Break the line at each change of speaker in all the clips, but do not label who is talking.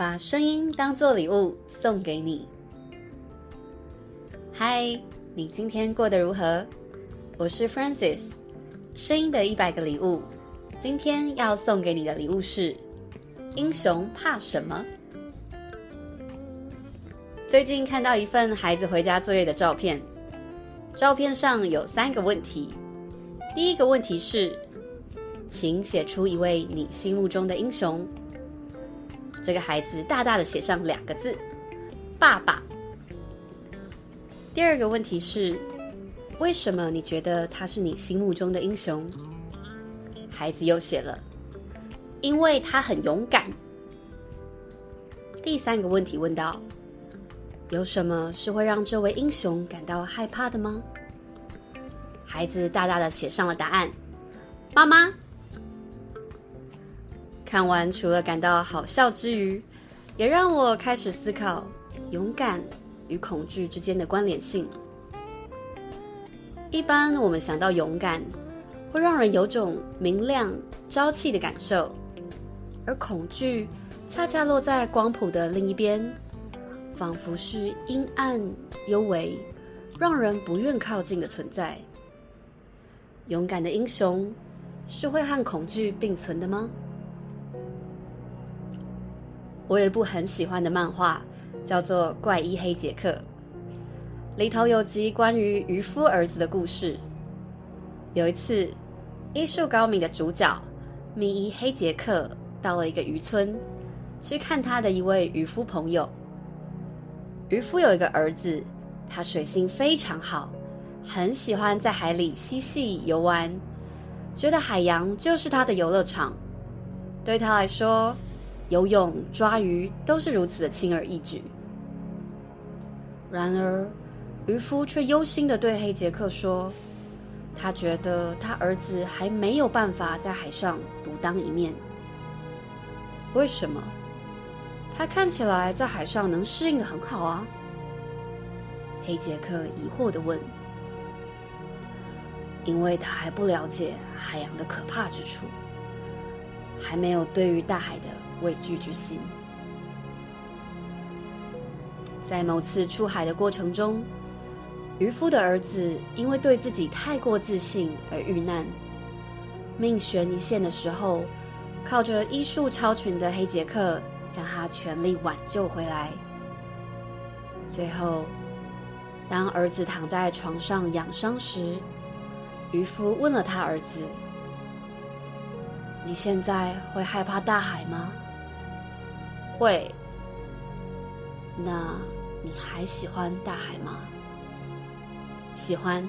把声音当做礼物送给你。嗨，你今天过得如何？我是 Francis，声音的一百个礼物。今天要送给你的礼物是：英雄怕什么？最近看到一份孩子回家作业的照片，照片上有三个问题。第一个问题是，请写出一位你心目中的英雄。这个孩子大大的写上两个字：爸爸。第二个问题是，为什么你觉得他是你心目中的英雄？孩子又写了，因为他很勇敢。第三个问题问到，有什么是会让这位英雄感到害怕的吗？孩子大大的写上了答案：妈妈。看完，除了感到好笑之余，也让我开始思考勇敢与恐惧之间的关联性。一般我们想到勇敢，会让人有种明亮、朝气的感受，而恐惧恰恰落在光谱的另一边，仿佛是阴暗、幽微，让人不愿靠近的存在。勇敢的英雄是会和恐惧并存的吗？我有一部很喜欢的漫画，叫做《怪医黑杰克》，里头有集关于渔夫儿子的故事。有一次，医术高明的主角米伊黑杰克到了一个渔村，去看他的一位渔夫朋友。渔夫有一个儿子，他水性非常好，很喜欢在海里嬉戏游玩，觉得海洋就是他的游乐场。对他来说，游泳、抓鱼都是如此的轻而易举。然而，渔夫却忧心地对黑杰克说：“他觉得他儿子还没有办法在海上独当一面。为什么？他看起来在海上能适应得很好啊。”黑杰克疑惑地问：“因为他还不了解海洋的可怕之处，还没有对于大海的。”畏惧之心，在某次出海的过程中，渔夫的儿子因为对自己太过自信而遇难，命悬一线的时候，靠着医术超群的黑杰克将他全力挽救回来。最后，当儿子躺在床上养伤时，渔夫问了他儿子：“你现在会害怕大海吗？”会。那你还喜欢大海吗？喜欢。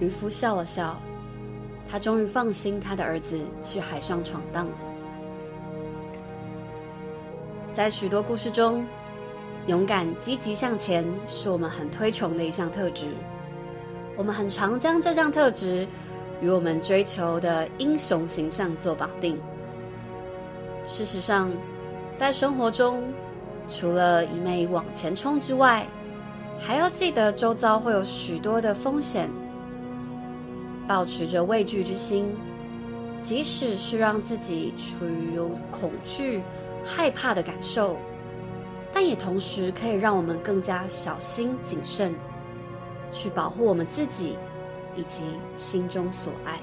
渔夫笑了笑，他终于放心他的儿子去海上闯荡了。在许多故事中，勇敢积极向前是我们很推崇的一项特质。我们很常将这项特质与我们追求的英雄形象做绑定。事实上，在生活中，除了一味往前冲之外，还要记得周遭会有许多的风险。保持着畏惧之心，即使是让自己处于有恐惧、害怕的感受，但也同时可以让我们更加小心谨慎，去保护我们自己以及心中所爱。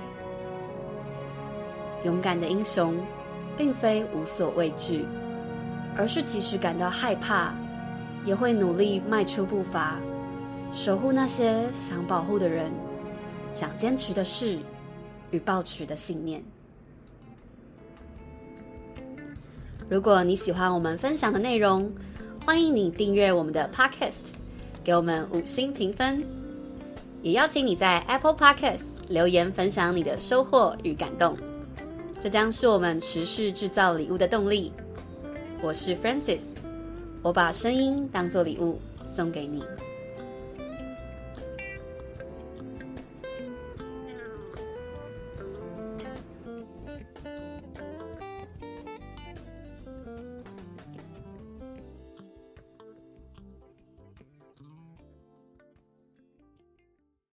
勇敢的英雄。并非无所畏惧，而是即使感到害怕，也会努力迈出步伐，守护那些想保护的人、想坚持的事与抱持的信念。如果你喜欢我们分享的内容，欢迎你订阅我们的 Podcast，给我们五星评分，也邀请你在 Apple Podcast 留言分享你的收获与感动。这将是我们持续制造礼物的动力。我是 Francis，我把声音当做礼物送给你。